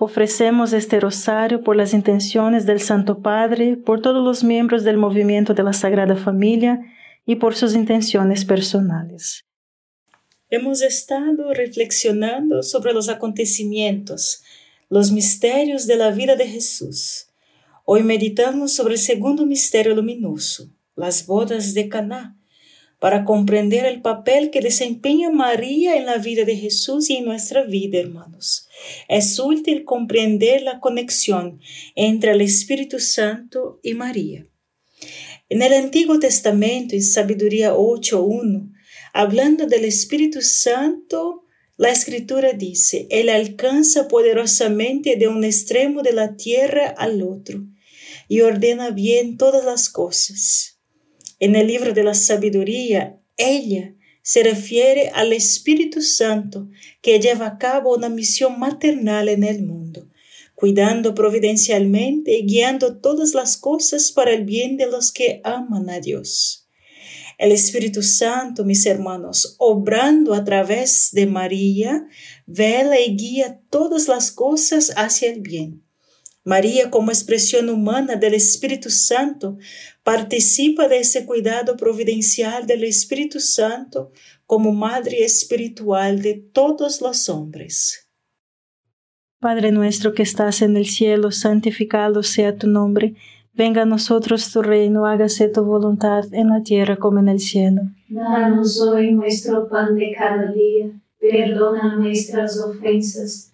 Ofrecemos este rosario por las intenciones del Santo Padre, por todos los miembros del movimiento de la Sagrada Familia y por sus intenciones personales. Hemos estado reflexionando sobre los acontecimientos, los misterios de la vida de Jesús. Hoy meditamos sobre el segundo misterio luminoso, las bodas de Caná, para comprender el papel que desempeña María en la vida de Jesús y en nuestra vida, hermanos. Es útil comprender la conexión entre el Espíritu Santo y María. En el Antiguo Testamento, en Sabiduría 8.1, hablando del Espíritu Santo, la Escritura dice, Él alcanza poderosamente de un extremo de la tierra al otro y ordena bien todas las cosas. En el libro de la sabiduría, ella se refiere al Espíritu Santo que lleva a cabo una misión maternal en el mundo, cuidando providencialmente y guiando todas las cosas para el bien de los que aman a Dios. El Espíritu Santo, mis hermanos, obrando a través de María, vela y guía todas las cosas hacia el bien. María, como expresión humana del Espíritu Santo, participa de ese cuidado providencial del Espíritu Santo como Madre Espiritual de todos los hombres. Padre nuestro que estás en el cielo, santificado sea tu nombre. Venga a nosotros tu reino, hágase tu voluntad en la tierra como en el cielo. Danos hoy nuestro pan de cada día, perdona nuestras ofensas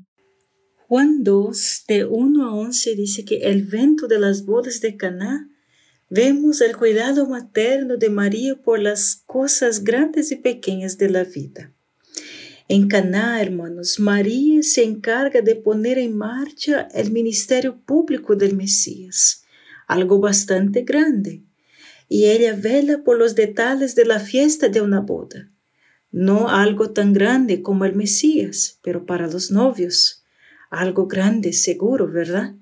Juan 2, de 1 a 11, dice que el vento de las bodas de Caná, vemos el cuidado materno de María por las cosas grandes y pequeñas de la vida. En Caná, hermanos, María se encarga de poner en marcha el ministerio público del Mesías, algo bastante grande y ella vela por los detalles de la fiesta de una boda. No algo tan grande como el Mesías, pero para los novios, algo grande seguro, ¿verdad?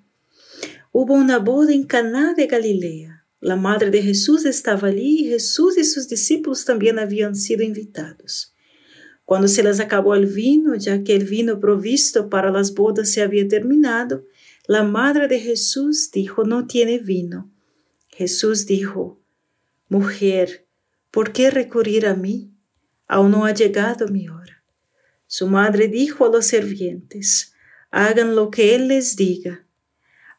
Hubo una boda en Caná de Galilea. La madre de Jesús estaba allí y Jesús y sus discípulos también habían sido invitados. Cuando se les acabó el vino, ya que el vino provisto para las bodas se había terminado, la madre de Jesús dijo, no tiene vino. Jesús dijo, Mujer, ¿por qué recurrir a mí? Aún no ha llegado mi hora. Su madre dijo a los servientes, hagan lo que él les diga.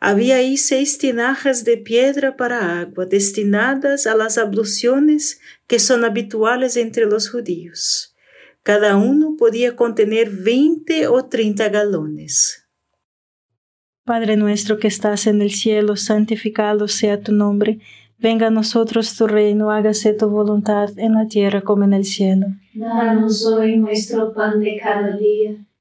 Había ahí seis tinajas de piedra para agua destinadas a las abluciones que son habituales entre los judíos. Cada uno podía contener veinte o treinta galones. Padre nuestro que estás en el cielo, santificado sea tu nombre Venga a nosotros tu reino, hágase tu voluntad en la tierra como en el cielo. Danos hoy nuestro pan de cada día,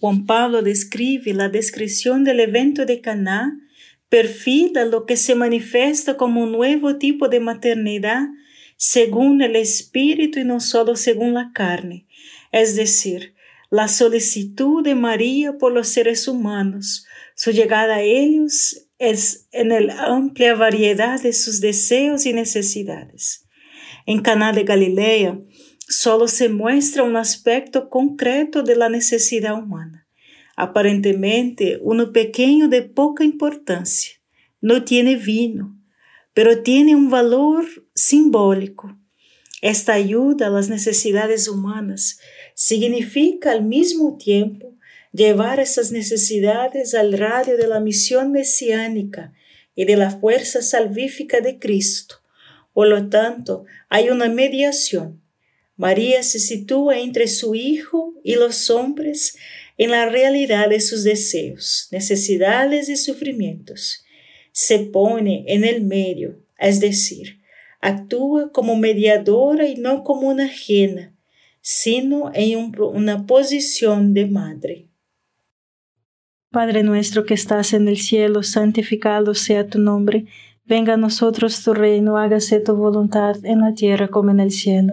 Juan Pablo describe la descripción del evento de Caná, perfila lo que se manifiesta como un nuevo tipo de maternidad según el espíritu y no solo según la carne, es decir, la solicitud de María por los seres humanos, su llegada a ellos es en la amplia variedad de sus deseos y necesidades. En Caná de Galilea solo se muestra un aspecto concreto de la necesidad humana, aparentemente uno pequeño de poca importancia. No tiene vino, pero tiene un valor simbólico. Esta ayuda a las necesidades humanas significa al mismo tiempo llevar esas necesidades al radio de la misión mesiánica y de la fuerza salvífica de Cristo. Por lo tanto, hay una mediación. María se sitúa entre su Hijo y los hombres en la realidad de sus deseos, necesidades y sufrimientos. Se pone en el medio, es decir, actúa como mediadora y no como una ajena, sino en un, una posición de madre. Padre nuestro que estás en el cielo, santificado sea tu nombre. Venga a nosotros tu reino, hágase tu voluntad en la tierra como en el cielo.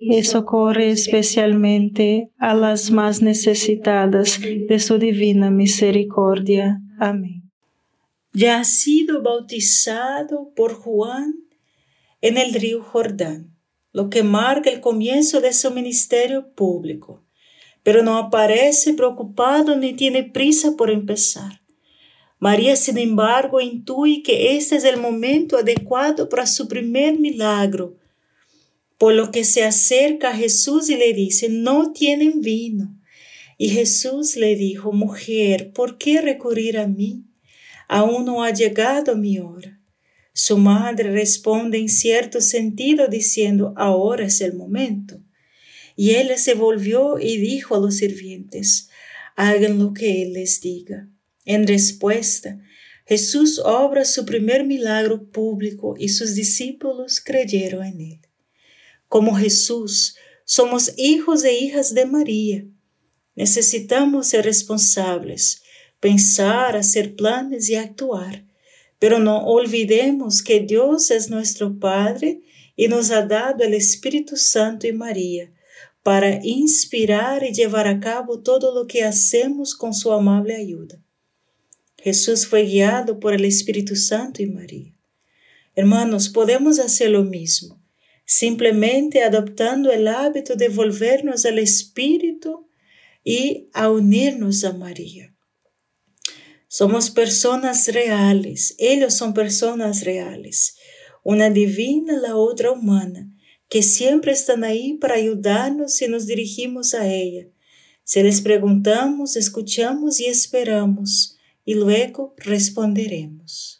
y socorre especialmente a las más necesitadas de su divina misericordia. Amén. Ya ha sido bautizado por Juan en el río Jordán, lo que marca el comienzo de su ministerio público, pero no aparece preocupado ni tiene prisa por empezar. María, sin embargo, intuye que este es el momento adecuado para su primer milagro, por lo que se acerca a Jesús y le dice, no tienen vino. Y Jesús le dijo, mujer, ¿por qué recurrir a mí? Aún no ha llegado mi hora. Su madre responde en cierto sentido diciendo, ahora es el momento. Y él se volvió y dijo a los sirvientes, hagan lo que él les diga. En respuesta, Jesús obra su primer milagro público y sus discípulos creyeron en él como Jesús, somos hijos e hijas de María. Necesitamos ser responsables, pensar, hacer planes y actuar, pero no olvidemos que Dios es nuestro Padre y nos ha dado el Espíritu Santo y María para inspirar y llevar a cabo todo lo que hacemos con su amable ayuda. Jesús fue guiado por el Espíritu Santo y María. Hermanos, podemos hacer lo mismo simplemente adoptando el hábito de volvernos al Espíritu y a unirnos a María. Somos personas reales, ellos son personas reales, una divina, la otra humana, que siempre están ahí para ayudarnos si nos dirigimos a ella. Si les preguntamos, escuchamos y esperamos, y luego responderemos.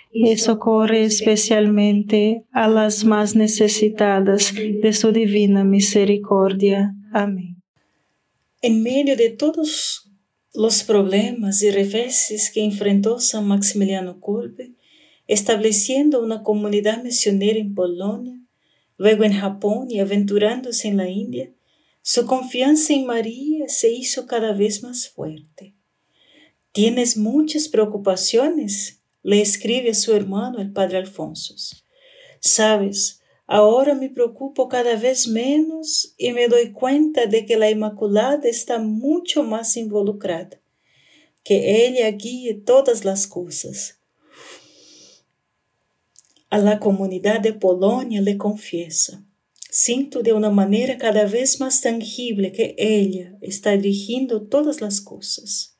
y socorre especialmente a las más necesitadas de su divina misericordia. Amén. En medio de todos los problemas y reveses que enfrentó San Maximiliano Kolbe, estableciendo una comunidad misionera en Polonia, luego en Japón y aventurándose en la India, su confianza en María se hizo cada vez más fuerte. Tienes muchas preocupaciones, le escribe a su hermano el padre Alfonso. Sabes, Ahora me preocupo cada vez menos y me doy cuenta de que la Inmaculada está mucho más involucrada, que ella guíe todas las cosas. A la comunidad de Polonia le confieso, siento de una manera cada vez más tangible que ella está dirigiendo todas las cosas.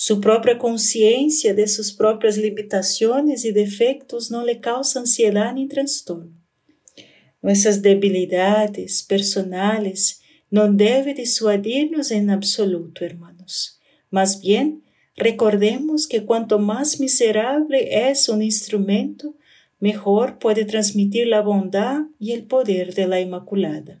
Su propia conciencia de sus propias limitaciones y defectos no le causa ansiedad ni trastorno. Nuestras debilidades personales no deben disuadirnos en absoluto, hermanos. Más bien, recordemos que cuanto más miserable es un instrumento, mejor puede transmitir la bondad y el poder de la Inmaculada.